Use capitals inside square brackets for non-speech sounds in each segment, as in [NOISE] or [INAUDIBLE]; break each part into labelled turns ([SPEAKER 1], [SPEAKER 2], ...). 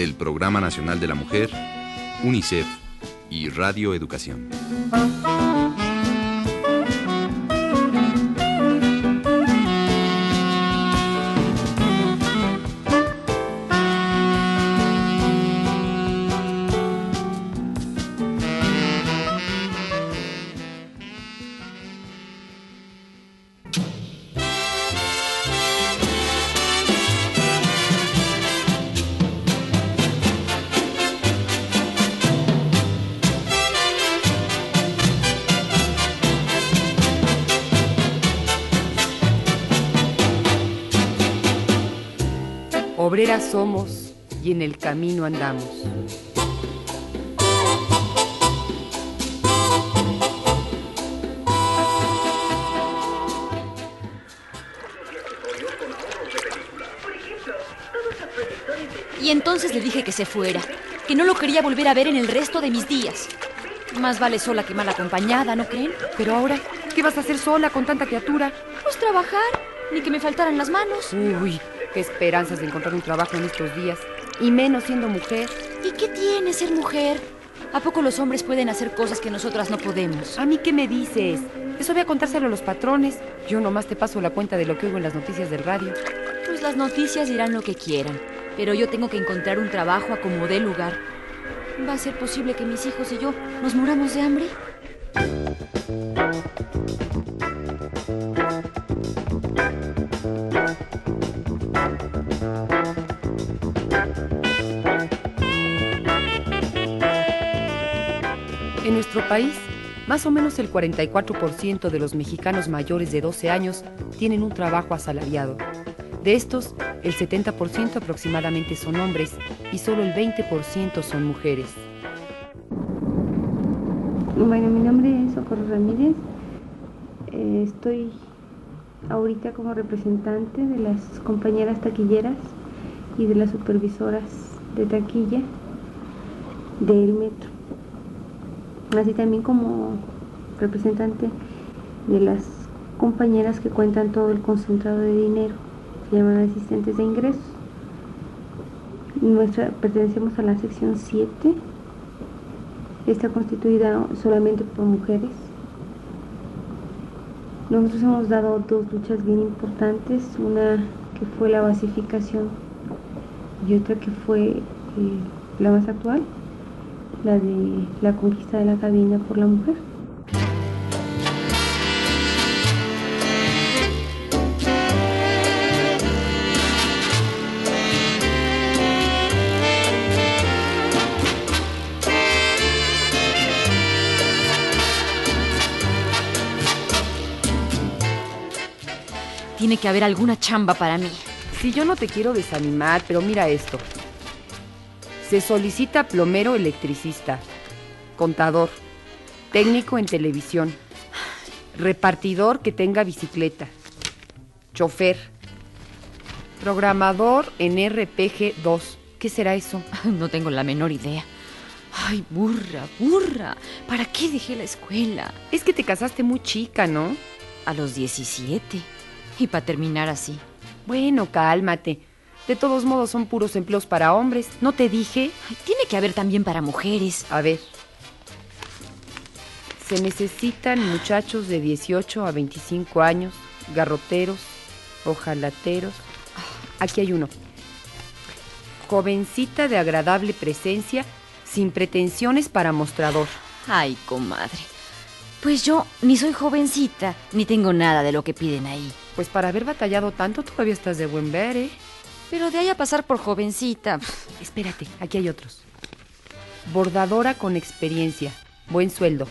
[SPEAKER 1] del Programa Nacional de la Mujer, UNICEF y Radio Educación.
[SPEAKER 2] Somos y en el camino andamos.
[SPEAKER 3] Y entonces le dije que se fuera, que no lo quería volver a ver en el resto de mis días. Más vale sola que mal acompañada, ¿no creen?
[SPEAKER 2] Pero ahora, ¿qué vas a hacer sola con tanta criatura?
[SPEAKER 3] Pues trabajar, ni que me faltaran las manos.
[SPEAKER 2] Uy, qué esperanzas de encontrar un trabajo en estos días. Y menos siendo mujer.
[SPEAKER 3] ¿Y qué tiene ser mujer? ¿A poco los hombres pueden hacer cosas que nosotras no podemos?
[SPEAKER 2] ¿A mí qué me dices? Eso voy a contárselo a los patrones. Yo nomás te paso la cuenta de lo que oigo en las noticias del radio.
[SPEAKER 3] Pues las noticias dirán lo que quieran, pero yo tengo que encontrar un trabajo a como dé lugar. ¿Va a ser posible que mis hijos y yo nos muramos de hambre?
[SPEAKER 2] Nuestro país, más o menos el 44% de los mexicanos mayores de 12 años tienen un trabajo asalariado. De estos, el 70% aproximadamente son hombres y solo el 20% son mujeres.
[SPEAKER 4] Bueno, mi nombre es Socorro Ramírez. Eh, estoy ahorita como representante de las compañeras taquilleras y de las supervisoras de taquilla del metro. Así también como representante de las compañeras que cuentan todo el concentrado de dinero, se llaman asistentes de ingresos. Nuestra, pertenecemos a la sección 7 está constituida solamente por mujeres. Nosotros hemos dado dos luchas bien importantes, una que fue la basificación y otra que fue eh, la más actual, la de la conquista de la cabina por la mujer.
[SPEAKER 3] Tiene que haber alguna chamba para mí.
[SPEAKER 2] Si yo no te quiero desanimar, pero mira esto. Se solicita plomero electricista, contador, técnico en televisión, repartidor que tenga bicicleta, chofer, programador en RPG 2. ¿Qué será eso? [LAUGHS]
[SPEAKER 3] No tengo la menor idea. Ay, burra, burra. ¿Para qué dejé la escuela?
[SPEAKER 2] Es que te casaste muy chica, ¿no?
[SPEAKER 3] A los 17. Y para terminar así.
[SPEAKER 2] Bueno, cálmate. De todos modos son puros empleos para hombres. ¿No te dije?
[SPEAKER 3] Ay, tiene que haber también para mujeres.
[SPEAKER 2] A ver. Se necesitan muchachos de 18 a 25 años, garroteros, ojalateros. Aquí hay uno. Jovencita de agradable presencia, sin pretensiones para mostrador.
[SPEAKER 3] Ay, comadre. Pues yo ni soy jovencita, ni tengo nada de lo que piden ahí.
[SPEAKER 2] Pues para haber batallado tanto todavía estás de buen ver, ¿eh?
[SPEAKER 3] Pero de ahí a pasar por jovencita.
[SPEAKER 2] Espérate, aquí hay otros. Bordadora con experiencia, buen sueldo.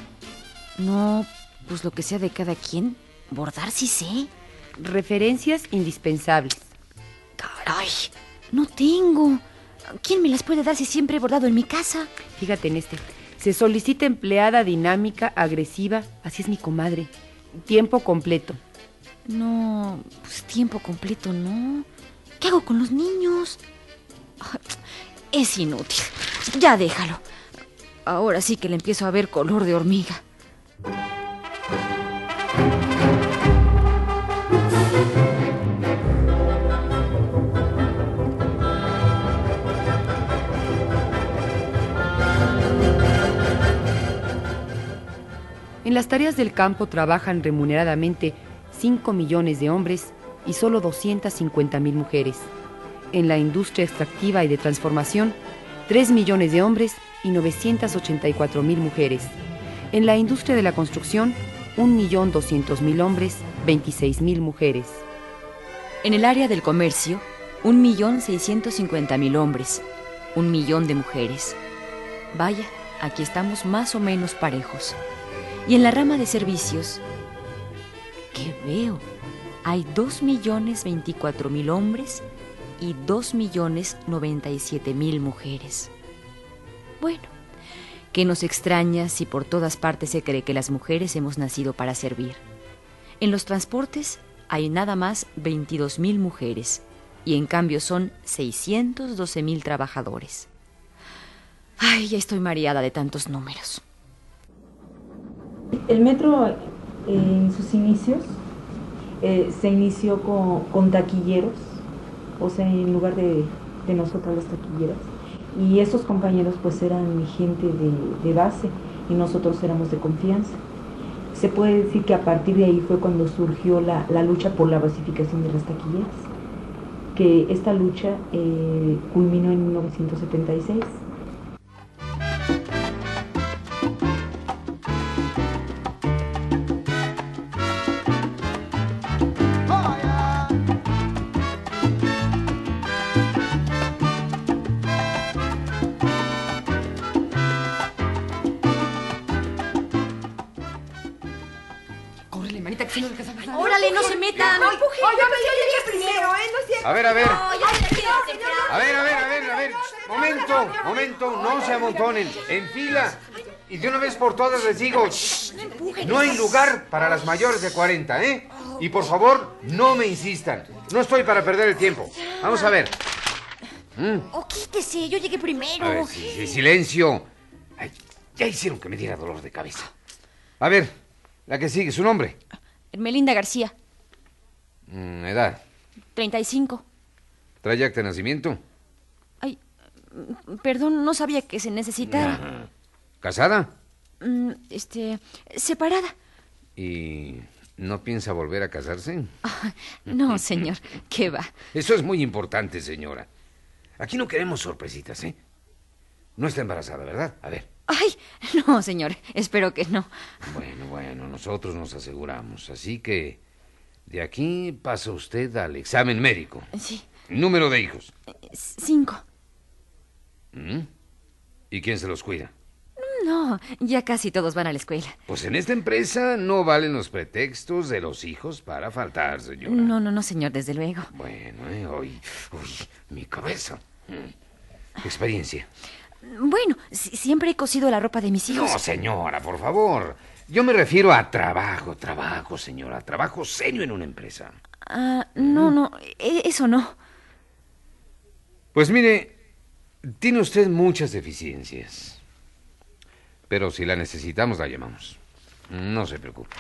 [SPEAKER 3] No, pues lo que sea de cada quien. Bordar sí sé.
[SPEAKER 2] Referencias indispensables.
[SPEAKER 3] Caray, no tengo. ¿Quién me las puede dar si siempre he bordado en mi casa?
[SPEAKER 2] Fíjate en este. Se solicita empleada dinámica, agresiva, así es mi comadre. Tiempo completo.
[SPEAKER 3] No, pues tiempo completo, no. ¿Qué hago con los niños? Es inútil. Ya déjalo. Ahora sí que le empiezo a ver color de hormiga.
[SPEAKER 2] En las tareas del campo trabajan remuneradamente 5 millones de hombres y solo 250 mil mujeres. En la industria extractiva y de transformación, 3 millones de hombres y 984 mil mujeres. En la industria de la construcción, 1.200.000 hombres, 26 mil mujeres.
[SPEAKER 3] En el área del comercio, 1.650.000 hombres, un millón de mujeres. Vaya, aquí estamos más o menos parejos. Y en la rama de servicios, ¿qué veo? Hay 2.024.000 hombres y 2.097.000 mujeres. Bueno, ¿qué nos extraña si por todas partes se cree que las mujeres hemos nacido para servir? En los transportes hay nada más 22.000 mujeres y en cambio son 612.000 trabajadores. Ay, ya estoy mareada de tantos números.
[SPEAKER 5] El metro eh, en sus inicios eh, se inició con, taquilleros, o sea, en lugar de, de nosotras las taquilleras. Y esos compañeros pues eran gente de, base y nosotros éramos de confianza. Se puede decir que a partir de ahí fue cuando surgió la, la lucha por la basificación de las taquilleras, que esta lucha eh, culminó en 1976.
[SPEAKER 6] Amontonen. En fila. Y de una vez por todas les digo, shh, no hay lugar para las mayores de 40, ¿eh? Y por favor, no me insistan. No estoy para perder el tiempo. Vamos a ver. Mm,
[SPEAKER 7] Oh, quítese, yo llegué primero.
[SPEAKER 6] A ver, sí, sí, silencio. Ay, ya hicieron que me diera dolor de cabeza. A ver, la que sigue, su nombre.
[SPEAKER 3] Melinda García,
[SPEAKER 6] Mm, edad.
[SPEAKER 3] 35.
[SPEAKER 6] ¿Trae acta de nacimiento?
[SPEAKER 3] Perdón, no sabía que se necesitara.
[SPEAKER 6] ¿Casada?
[SPEAKER 3] Mm, Este, separada.
[SPEAKER 6] ¿Y no piensa volver a casarse?
[SPEAKER 3] No, [LAUGHS] señor, ¿qué va?
[SPEAKER 6] Eso es muy importante, señora. Aquí no queremos sorpresitas, ¿eh? No está embarazada, ¿verdad? A ver.
[SPEAKER 3] Ay, no, señor, espero que no.
[SPEAKER 6] Bueno, bueno, nosotros nos aseguramos. Así que de aquí pasa usted al examen médico.
[SPEAKER 3] Sí,
[SPEAKER 6] Número de hijos.
[SPEAKER 3] cinco.
[SPEAKER 6] ¿Mm? ¿Y quién se los cuida?
[SPEAKER 3] No, ya casi todos van a la escuela.
[SPEAKER 6] Pues en esta empresa no valen los pretextos de los hijos para faltar, señora.
[SPEAKER 3] No, no, no, señor, desde luego.
[SPEAKER 6] Bueno, ¿eh? Uy, uy, mi cabeza. Mm. Experiencia.
[SPEAKER 3] Bueno, si- siempre he cosido la ropa de mis hijos.
[SPEAKER 6] No, señora, por favor. Yo me refiero a trabajo, trabajo, señora. Trabajo serio en una empresa.
[SPEAKER 3] Ah, no, no, e- eso no.
[SPEAKER 6] Pues mire, tiene usted muchas deficiencias. Pero si la necesitamos, la llamamos. No se preocupe.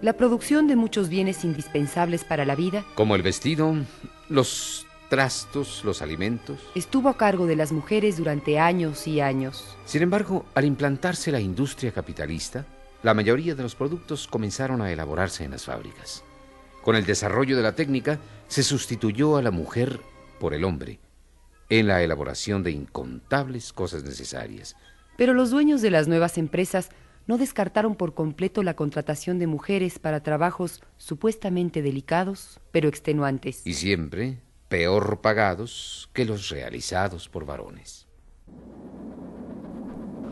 [SPEAKER 2] La producción de muchos bienes indispensables para la vida
[SPEAKER 6] Como el vestido, los trastos, los alimentos.
[SPEAKER 2] estuvo a cargo de las mujeres durante años y años.
[SPEAKER 6] Sin embargo, al implantarse la industria capitalista, la mayoría de los productos comenzaron a elaborarse en las fábricas. Con el desarrollo de la técnica, se sustituyó a la mujer por el hombre en la elaboración de incontables cosas necesarias.
[SPEAKER 2] Pero los dueños de las nuevas empresas no descartaron por completo la contratación de mujeres para trabajos supuestamente delicados, pero extenuantes.
[SPEAKER 6] Y siempre, peor pagados que los realizados por varones.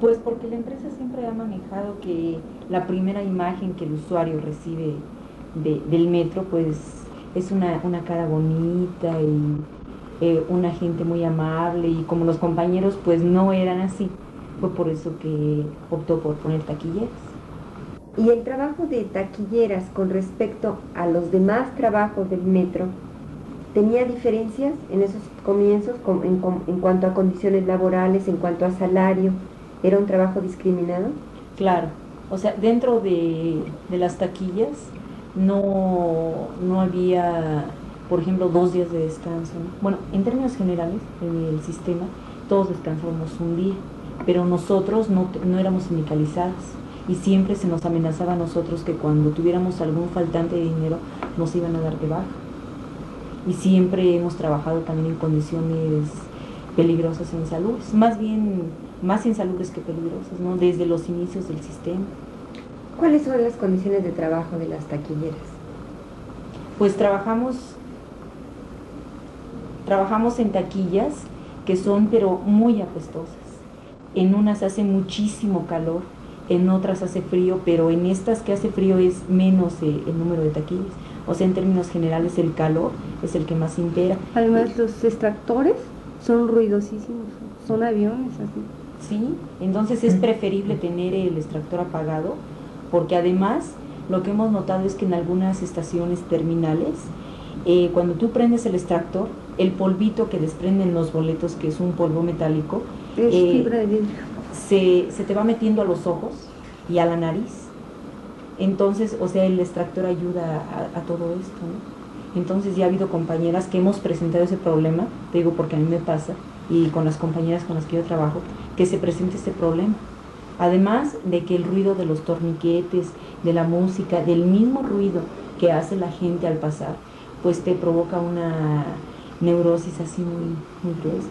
[SPEAKER 5] Pues porque la empresa siempre ha manejado que la primera imagen que el usuario recibe del metro, pues es una, cara bonita y eh, una gente muy amable y como los compañeros pues no eran así, fue por eso que optó por poner taquilleras.
[SPEAKER 4] ¿Y el trabajo de taquilleras con respecto a los demás trabajos del metro tenía diferencias en esos comienzos en, cuanto a condiciones laborales, en cuanto a salario? ¿Era un trabajo discriminado?
[SPEAKER 5] Claro, o sea, dentro de, las taquillas no, no había, por ejemplo, dos días de descanso. Bueno, en términos generales, en el sistema, todos descansábamos un día, pero nosotros no, no éramos sindicalizadas y siempre se nos amenazaba a nosotros que cuando tuviéramos algún faltante de dinero nos iban a dar de baja. Y siempre hemos trabajado también en condiciones peligrosas en salud, más bien más insalubres que peligrosas, ¿no? Desde los inicios del sistema.
[SPEAKER 4] ¿Cuáles son las condiciones de trabajo de las taquilleras?
[SPEAKER 5] Pues trabajamos, trabajamos en taquillas que son pero muy apestosas. En unas hace muchísimo calor, en otras hace frío, pero en estas que hace frío es menos eh, el número de taquillas. O sea, en términos generales el calor es el que más impera.
[SPEAKER 4] Además los extractores son ruidosísimos, son aviones así.
[SPEAKER 5] ¿sí? Entonces es preferible tener el extractor apagado porque además lo que hemos notado es que en algunas estaciones terminales, eh, cuando tú prendes el extractor, el polvito que desprenden los boletos, que es un polvo metálico,
[SPEAKER 4] eh,
[SPEAKER 5] se, se, te va metiendo a los ojos y a la nariz. Entonces, o sea, el extractor ayuda a, todo esto. Entonces ya ha habido compañeras que hemos presentado ese problema, te digo porque a mí me pasa, y con las compañeras con las que yo trabajo, que se presente este problema. Además de que el ruido de los torniquetes, de la música, del mismo ruido que hace la gente al pasar, pues te provoca una neurosis así muy, muy gruesa.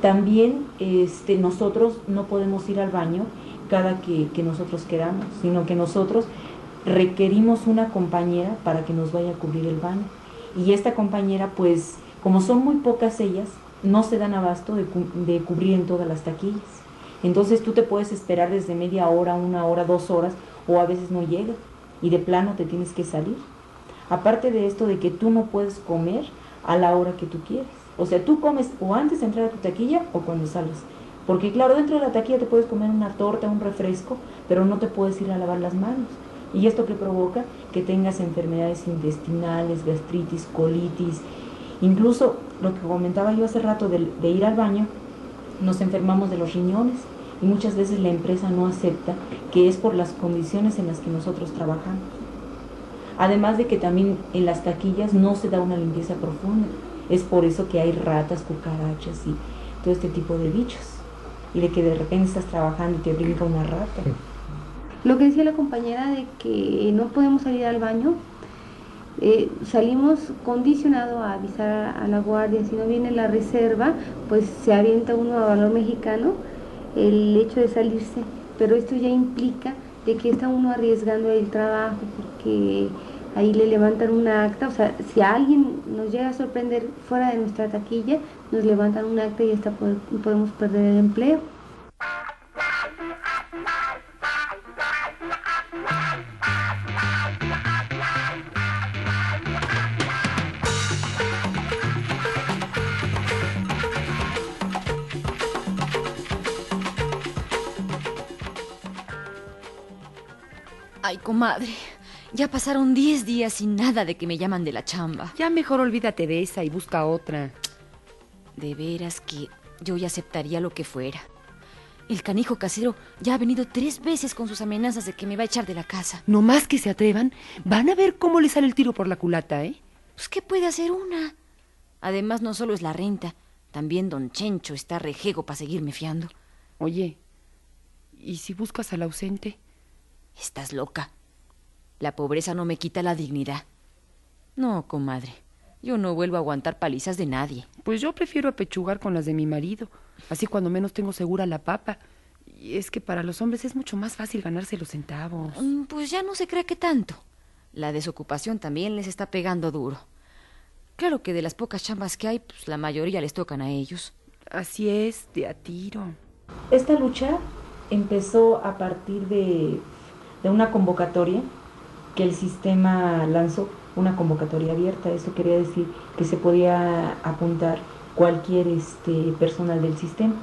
[SPEAKER 5] También este, nosotros no podemos ir al baño que, nosotros queramos, sino que nosotros requerimos una compañera para que nos vaya a cubrir el baño. Y esta compañera, pues, como son muy pocas ellas, no se dan abasto de, cubrir en todas las taquillas. Entonces tú te puedes esperar desde media hora, una hora, dos horas, o a veces no llega, y de plano te tienes que salir. Aparte de esto de que tú no puedes comer a la hora que tú quieres. O sea, tú comes o antes de entrar a tu taquilla o cuando sales. Porque claro, dentro de la taquilla te puedes comer una torta, un refresco, pero no te puedes ir a lavar las manos. Y esto que provoca que tengas enfermedades intestinales, gastritis, colitis, Incluso lo que comentaba yo hace rato de, ir al baño, nos enfermamos de los riñones y muchas veces la empresa no acepta que es por las condiciones en las que nosotros trabajamos. Además de que también en las taquillas no se da una limpieza profunda. Es por eso que hay ratas, cucarachas y todo este tipo de bichos. Y de que de repente estás trabajando y te brinca una rata.
[SPEAKER 4] Lo que decía la compañera de que no podemos salir al baño, eh, salimos condicionado a avisar a la guardia, si no viene la reserva, pues se avienta uno a valor mexicano el hecho de salirse, pero esto ya implica de que está uno arriesgando el trabajo, porque ahí le levantan una acta, o sea, si alguien nos llega a sorprender fuera de nuestra taquilla, nos levantan un acta y hasta podemos perder el empleo.
[SPEAKER 3] Ay, comadre, ya pasaron diez días sin nada de que me llaman de la chamba.
[SPEAKER 2] Ya mejor olvídate de esa y busca otra.
[SPEAKER 3] De veras que yo ya aceptaría lo que fuera. El canijo casero ya ha venido tres veces con sus amenazas de que me va a echar de la casa.
[SPEAKER 2] No más que se atrevan, van a ver cómo le sale el tiro por la culata, ¿eh?
[SPEAKER 3] Pues ¿qué puede hacer una? Además, no solo es la renta, también don Chencho está rejego para seguirme fiando.
[SPEAKER 2] Oye, ¿y si buscas al ausente?
[SPEAKER 3] Estás loca. La pobreza no me quita la dignidad. No, comadre. Yo no vuelvo a aguantar palizas de nadie.
[SPEAKER 2] Pues yo prefiero apechugar con las de mi marido. Así cuando menos tengo segura la papa. Y es que para los hombres es mucho más fácil ganarse los centavos.
[SPEAKER 3] Mm, pues ya no se cree que tanto. La desocupación también les está pegando duro. Claro que de las pocas chambas que hay, pues la mayoría les tocan a ellos.
[SPEAKER 2] Así es, de a tiro.
[SPEAKER 5] Esta lucha empezó a partir de, de una convocatoria que el sistema lanzó, una convocatoria abierta. Eso quería decir que se podía apuntar cualquier este, personal del sistema.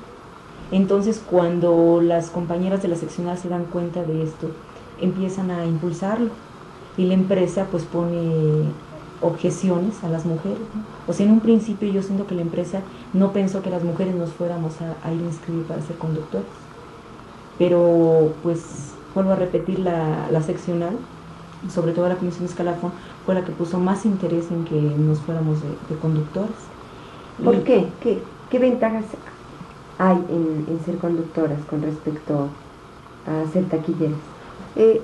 [SPEAKER 5] Entonces, cuando las compañeras de la seccional se dan cuenta de esto, empiezan a impulsarlo y la empresa pues pone objeciones a las mujeres. O sea, en un principio yo siento que la empresa no pensó que las mujeres nos fuéramos a, ir a inscribir para ser conductores. Pero pues vuelvo a repetir, la, la seccional, sobre todo la comisión de escalafón, fue la que puso más interés en que nos fuéramos de, conductores.
[SPEAKER 4] ¿Por qué? qué? ¿Qué ventajas hay en, ser conductoras con respecto a ser taquilleras? Eh,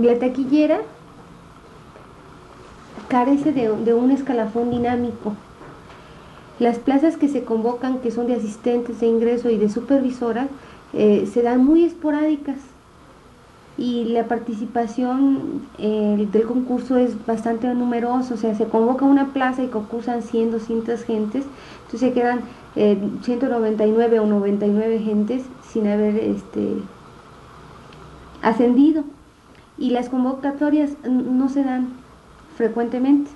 [SPEAKER 4] la taquillera carece de, un escalafón dinámico. Las plazas que se convocan, que son de asistentes de ingreso y de supervisora, eh, se dan muy esporádicas y la participación eh, del concurso es bastante numerosa, o sea, se convoca una plaza y concursan 100, 200 gentes, entonces se quedan 199 eh, o 99 gentes sin haber este, ascendido. Y las convocatorias no se dan frecuentemente.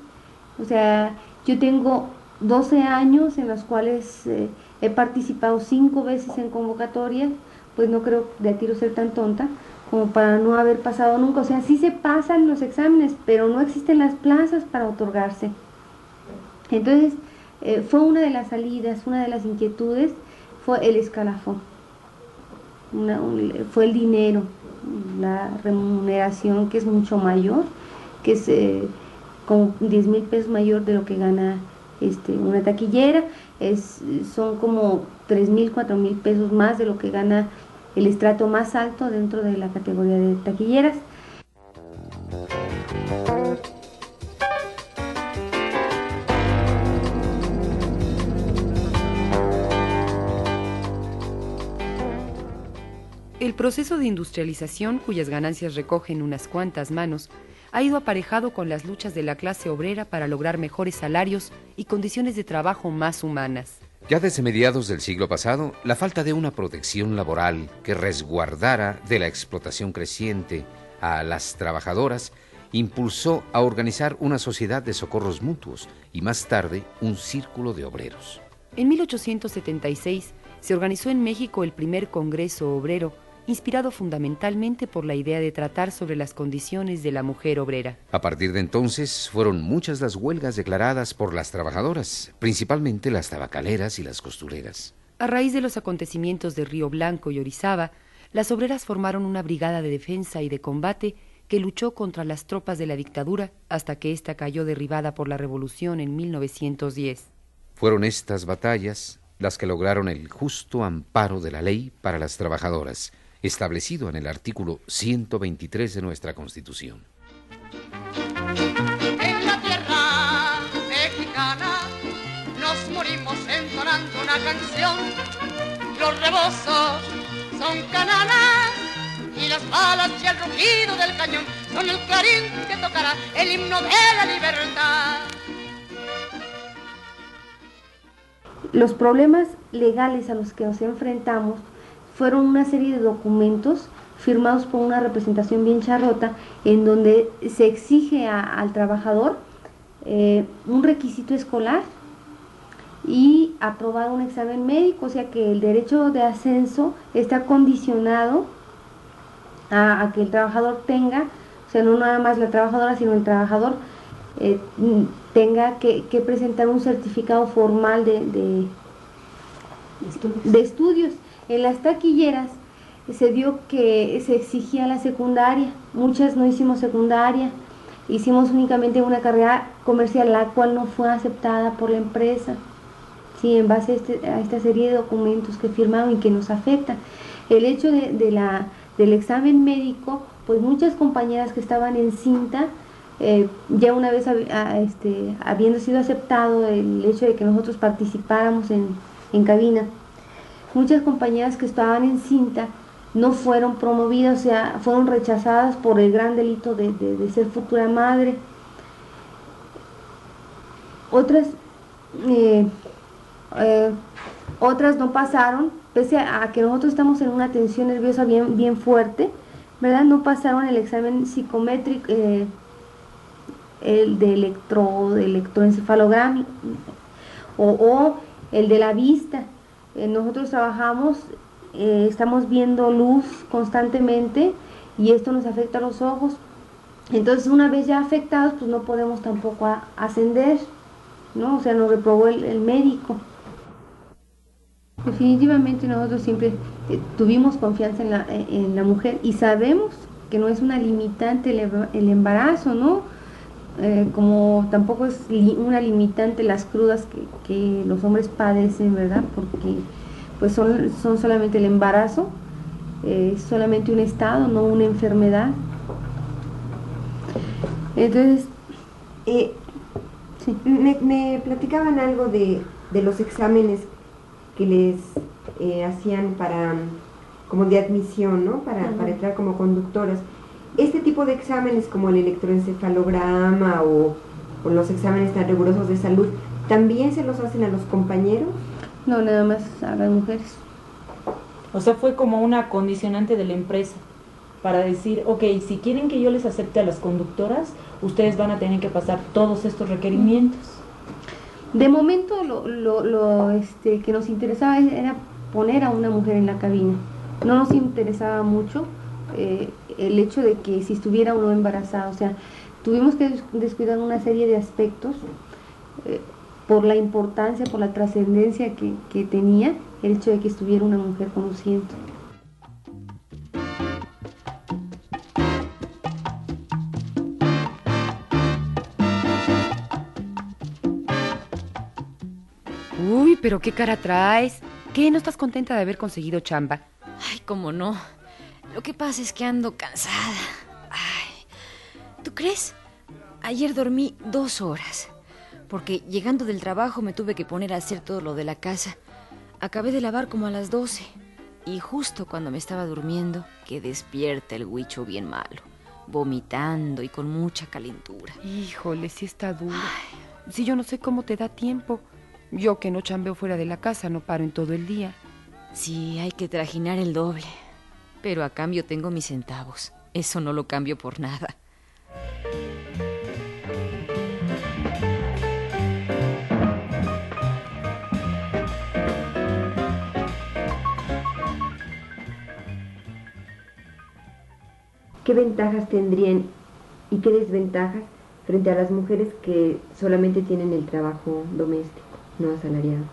[SPEAKER 4] O sea, yo tengo 12 años en los cuales eh, he participado cinco veces en convocatorias, pues no creo de a tiro ser tan tonta como para no haber pasado nunca. O sea, sí se pasan los exámenes, pero no existen las plazas para otorgarse. Entonces, eh, fue una de las salidas, una de las inquietudes, fue el escalafón, fue el dinero, la remuneración que es mucho mayor, que es eh, como 10 mil pesos mayor de lo que gana este, una taquillera, es, son como 3 mil, 4 mil pesos más de lo que gana el estrato más alto dentro de la categoría de taquilleras.
[SPEAKER 2] El proceso de industrialización, cuyas ganancias recogen unas cuantas manos, ha ido aparejado con las luchas de la clase obrera para lograr mejores salarios y condiciones de trabajo más humanas.
[SPEAKER 8] Ya desde mediados del siglo pasado, la falta de una protección laboral que resguardara de la explotación creciente a las trabajadoras impulsó a organizar una sociedad de socorros mutuos y más tarde un círculo de obreros.
[SPEAKER 2] En 1876 se organizó en México el primer Congreso Obrero inspirado fundamentalmente por la idea de tratar sobre las condiciones de la mujer obrera.
[SPEAKER 8] A partir de entonces fueron muchas las huelgas declaradas por las trabajadoras, principalmente las tabacaleras y las costureras.
[SPEAKER 2] A raíz de los acontecimientos de Río Blanco y Orizaba, las obreras formaron una brigada de defensa y de combate que luchó contra las tropas de la dictadura hasta que ésta cayó derribada por la revolución en 1910.
[SPEAKER 8] Fueron estas batallas las que lograron el justo amparo de la ley para las trabajadoras, establecido en el artículo 123 de nuestra Constitución.
[SPEAKER 9] En la tierra mexicana nos morimos entonando una canción. Los rebozos son cananas y las balas y el rugido del cañón son el clarín que tocará el himno de la libertad.
[SPEAKER 4] Los problemas legales a los que nos enfrentamos fueron una serie de documentos firmados por una representación bien charrota, en donde se exige al trabajador eh, un requisito escolar y aprobar un examen médico, o sea que el derecho de ascenso está condicionado a, que el trabajador tenga, o sea, no nada más la trabajadora, sino el trabajador eh, tenga que, presentar un certificado formal de, de estudios. En las taquilleras se dio que se exigía la secundaria, muchas no hicimos secundaria, hicimos únicamente una carrera comercial, la cual no fue aceptada por la empresa, sí, en base a, este, esta serie de documentos que firmaron y que nos afectan. El hecho de, la, del examen médico, pues muchas compañeras que estaban en cinta, eh, ya una vez este, habiendo sido aceptado el hecho de que nosotros participáramos en, en cabina, muchas compañeras que estaban en cinta no fueron promovidas, o sea, fueron rechazadas por el gran delito de, ser futura madre. otras, eh, eh, otras no pasaron, pese a que nosotros estamos en una tensión nerviosa bien, bien fuerte, ¿verdad? No pasaron el examen psicométrico, eh, el de electro, de o, o el de la vista. Eh, nosotros trabajamos, eh, estamos viendo luz constantemente y esto nos afecta a los ojos. Entonces, una vez ya afectados, pues no podemos tampoco ascender, ¿no? O sea, nos reprobó el, médico. Definitivamente nosotros siempre eh, tuvimos confianza en la, en la mujer y sabemos que no es una limitante el embarazo, ¿no? Eh, como tampoco es li- una limitante las crudas que, que los hombres padecen, ¿verdad? Porque pues son, son solamente el embarazo, eh, solamente un estado, no una enfermedad. Entonces,
[SPEAKER 10] Eh,
[SPEAKER 4] sí.
[SPEAKER 10] me, me platicaban algo de, de los exámenes que les eh, hacían para como de admisión, ¿no? Para, para entrar como conductoras. Este tipo de exámenes como el electroencefalograma o, o los exámenes tan rigurosos de salud, ¿también se los hacen a los compañeros?
[SPEAKER 4] no nada más a las mujeres.
[SPEAKER 5] O sea, fue como una condicionante de la empresa para decir, ok, si quieren que yo les acepte a las conductoras, ustedes van a tener que pasar todos estos requerimientos.
[SPEAKER 4] De momento lo, lo, lo, este, que nos interesaba era poner a una mujer en la cabina. No nos interesaba mucho eh, el hecho de que si estuviera o no embarazada. O sea, tuvimos que des- descuidar una serie de aspectos eh, por la importancia, por la trascendencia que, que tenía el hecho de que estuviera una mujer conduciendo.
[SPEAKER 2] Uy, pero qué cara traes. ¿Qué? ¿No estás contenta de haber conseguido chamba?
[SPEAKER 3] Ay, cómo no. Lo que pasa es que ando cansada. Ay, ¿tú crees? Ayer dormí dos horas. Porque llegando del trabajo me tuve que poner a hacer todo lo de la casa. Acabé de lavar como a las 12. Y justo cuando me estaba durmiendo, que despierta el huicho bien malo. Vomitando y con mucha calentura.
[SPEAKER 2] Híjole, sí está duro. Si yo no sé cómo te da tiempo. Yo que no chambeo fuera de la casa, no paro en todo el día.
[SPEAKER 3] Sí, hay que trajinar el doble. Pero a cambio tengo mis centavos. Eso no lo cambio por nada.
[SPEAKER 10] ¿Qué ventajas tendrían y qué desventajas frente a las mujeres que solamente tienen el trabajo doméstico, no asalariado?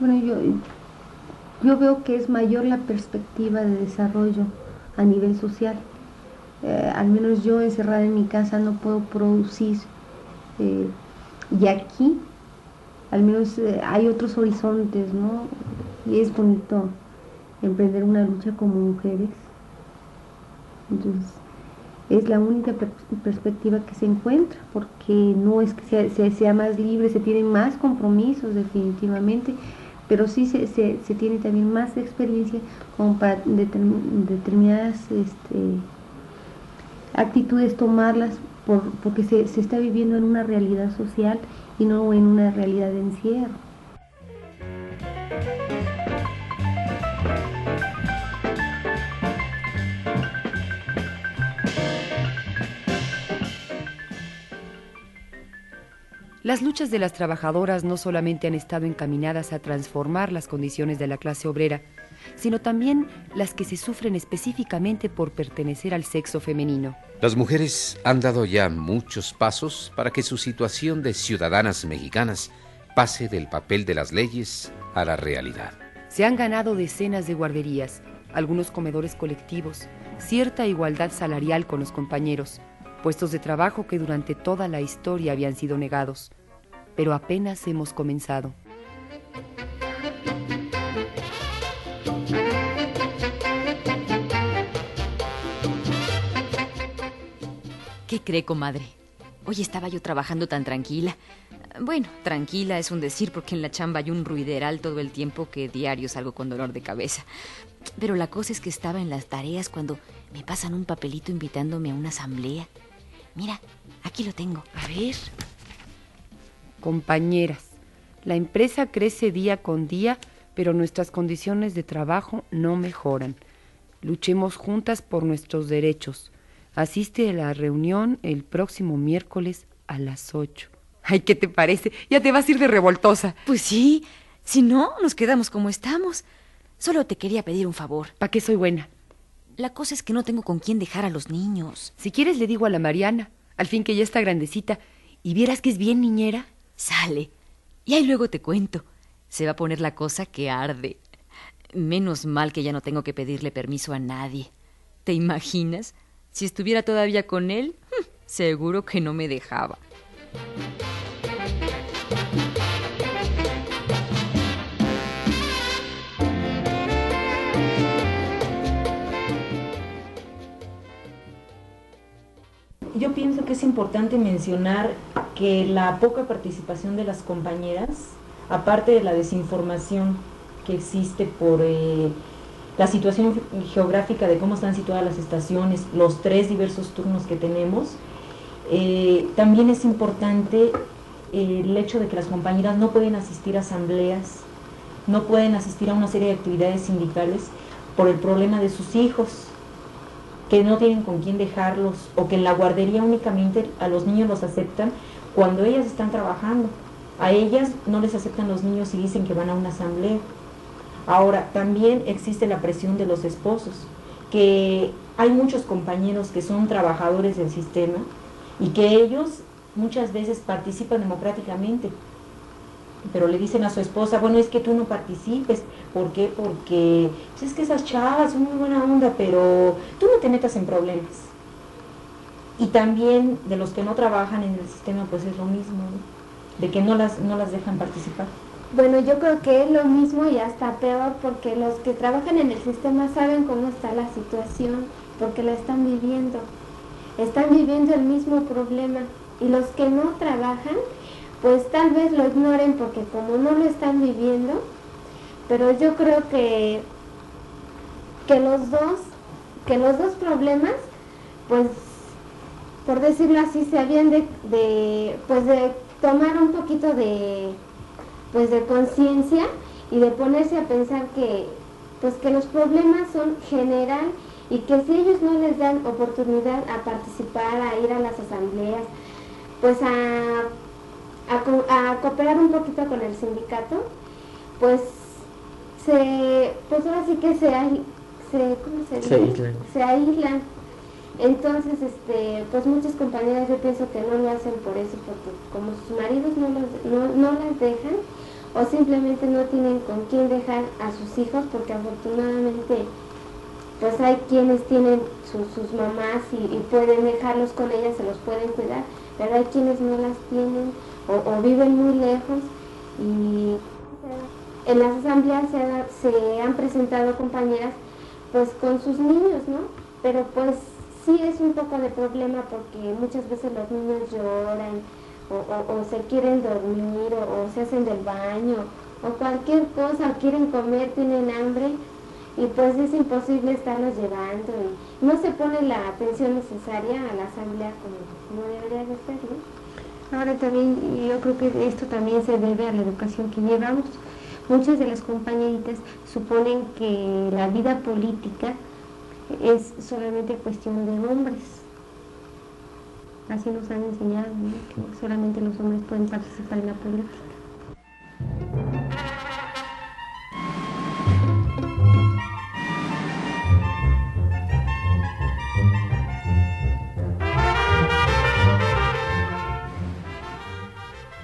[SPEAKER 4] Bueno, yo, yo veo que es mayor la perspectiva de desarrollo a nivel social. Eh, al menos yo encerrada en mi casa no puedo producir. eh, y aquí, al menos eh, hay otros horizontes, ¿no? Y es bonito emprender una lucha como mujeres. Entonces, es la única per- perspectiva que se encuentra, porque no es que sea- sea más libre, se tienen más compromisos definitivamente, pero sí se, se- tiene también más experiencia como para determin- determinadas este, actitudes tomarlas por, porque se, se está viviendo en una realidad social y no en una realidad de encierro.
[SPEAKER 2] Las luchas de las trabajadoras no solamente han estado encaminadas a transformar las condiciones de la clase obrera, sino también las que se sufren específicamente por pertenecer al sexo femenino.
[SPEAKER 8] Las mujeres han dado ya muchos pasos para que su situación de ciudadanas mexicanas pase del papel de las leyes a la realidad.
[SPEAKER 2] Se han ganado decenas de guarderías, algunos comedores colectivos, cierta igualdad salarial con los compañeros, puestos de trabajo que durante toda la historia habían sido negados. Pero apenas hemos comenzado.
[SPEAKER 3] ¿Qué cree, comadre? Hoy estaba yo trabajando tan tranquila. Bueno, tranquila es un decir porque en la chamba hay un ruideral todo el tiempo que diario salgo con dolor de cabeza. Pero la cosa es que estaba en las tareas cuando me pasan un papelito invitándome a una asamblea. Mira, aquí lo tengo.
[SPEAKER 2] A ver. compañeras. La empresa crece día con día, pero nuestras condiciones de trabajo no mejoran. Luchemos juntas por nuestros derechos. Asiste a la reunión el próximo miércoles a las ocho. Ay, ¿qué te parece? Ya te vas a ir de revoltosa.
[SPEAKER 3] Pues sí, si no, nos quedamos como estamos. Solo te quería pedir un favor.
[SPEAKER 2] ¿Para qué soy buena?
[SPEAKER 3] La cosa es que no tengo con quién dejar a los niños.
[SPEAKER 2] Si quieres le digo a la Mariana, al fin que ya está grandecita, y vieras que es bien niñera.
[SPEAKER 3] Sale. Y ahí luego te cuento. Se va a poner la cosa que arde. Menos mal que ya no tengo que pedirle permiso a nadie. ¿Te imaginas? Si estuviera todavía con él, [LAUGHS] seguro que no me dejaba.
[SPEAKER 5] Yo pienso que es importante mencionar que la poca participación de las compañeras, aparte de la desinformación que existe por eh, la situación geográfica de cómo están situadas las estaciones, los tres diversos turnos que tenemos, eh, también es importante el hecho de que las compañeras no pueden asistir a asambleas, no pueden asistir a una serie de actividades sindicales por el problema de sus hijos, que no tienen con quién dejarlos o que en la guardería únicamente a los niños los aceptan cuando ellas están trabajando. A ellas no les aceptan los niños y dicen que van a una asamblea. Ahora, también existe la presión de los esposos, que hay muchos compañeros que son trabajadores del sistema y que ellos muchas veces participan democráticamente, pero le dicen a su esposa, bueno, es que tú no participes. ¿Por qué? Porque pues, es que esas chavas son muy buena onda, pero tú no te metas en problemas. Y también de los que no trabajan en el sistema, pues es lo mismo, de que no las, no las dejan participar.
[SPEAKER 11] Bueno, yo creo que es lo mismo y hasta peor porque los que trabajan en el sistema saben cómo está la situación, porque la están viviendo. Están viviendo el mismo problema. Y los que no trabajan, pues tal vez lo ignoren porque como no lo están viviendo, pero yo creo que, que los dos, que los dos problemas, pues por decirlo así, se habían de, de pues de tomar un poquito de pues de conciencia y de ponerse a pensar que pues que los problemas son general y que si ellos no les dan oportunidad a participar, a ir a las asambleas, pues a a, cooperar un poquito con el sindicato, pues se, pues ahora sí que se, se, ¿cómo se, se aíslan. Se aíslan. Entonces, este, pues muchas compañeras yo pienso que no lo hacen por eso, porque como sus maridos no, los, no, las dejan, o simplemente no tienen con quién dejar a sus hijos, porque afortunadamente pues hay quienes tienen sus mamás y, y, pueden dejarlos con ellas, se los pueden cuidar, pero hay quienes no las tienen o, viven muy lejos y en las asambleas se, han presentado compañeras pues con sus niños, ¿no? Pero pues sí es un poco de problema porque muchas veces los niños lloran o, se quieren dormir o, se hacen del baño o cualquier cosa, quieren comer, tienen hambre y pues es imposible estarlos llevando y no se pone la atención necesaria a la asamblea como, como debería de ser, ¿no? Ahora también yo creo que esto también se debe a la educación que llevamos. Muchas de las compañeritas suponen que la vida política es solamente cuestión de hombres. Así nos han enseñado, que solamente los hombres pueden participar en la política.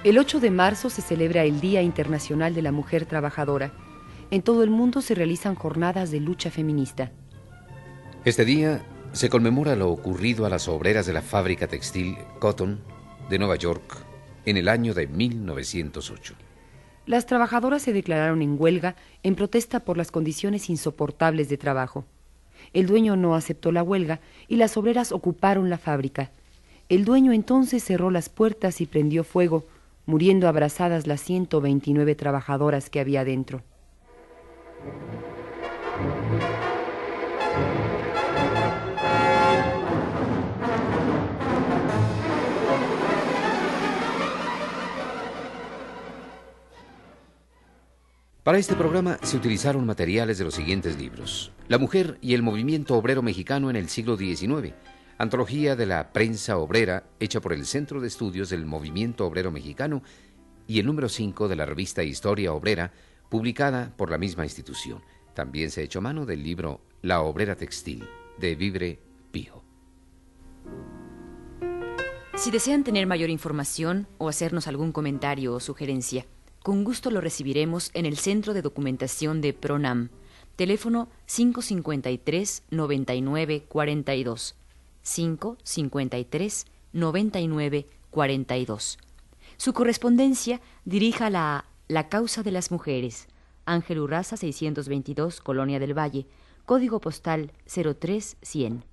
[SPEAKER 2] El 8 de marzo se celebra el Día Internacional de la Mujer Trabajadora. En todo el mundo se realizan jornadas de lucha feminista.
[SPEAKER 6] Este día se conmemora lo ocurrido a las obreras de la fábrica textil Cotton de Nueva York en el año de 1908.
[SPEAKER 2] Las trabajadoras se declararon en huelga en protesta por las condiciones insoportables de trabajo. El dueño no aceptó la huelga y las obreras ocuparon la fábrica. El dueño entonces cerró las puertas y prendió fuego, muriendo abrazadas las 129 trabajadoras que había dentro.
[SPEAKER 6] Para este programa se utilizaron materiales de los siguientes libros. La mujer y el movimiento obrero mexicano en el siglo XIX, Antología de la prensa obrera hecha por el Centro de Estudios del Movimiento Obrero Mexicano y el número 5 de la revista Historia Obrera, publicada por la misma institución. También se hecho mano del libro La Obrera Textil, de Vibre Pío.
[SPEAKER 3] Si desean tener mayor información o hacernos algún comentario o sugerencia, con gusto lo recibiremos en el Centro de Documentación de PRONAM, teléfono 553 99 42 553 99 42. Su correspondencia dirija a La Causa de las Mujeres, Ángel Urraza 622, Colonia del Valle, código postal 03100.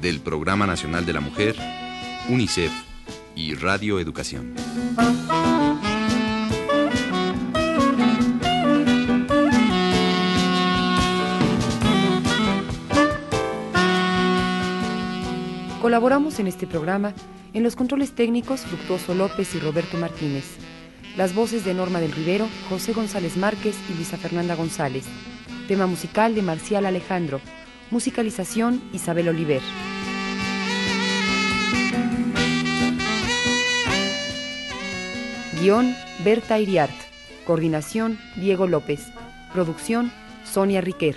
[SPEAKER 1] del Programa Nacional de la Mujer, UNICEF y Radio Educación.
[SPEAKER 2] Colaboramos en este programa en los controles técnicos Fructuoso López y Roberto Martínez. Las voces de Norma del Rivero, José González Márquez y Luisa Fernanda González. Tema musical de Marcial Alejandro. Musicalización Isabel Oliver. Guión Berta Iriart. Coordinación Diego López. Producción Sonia Riquer.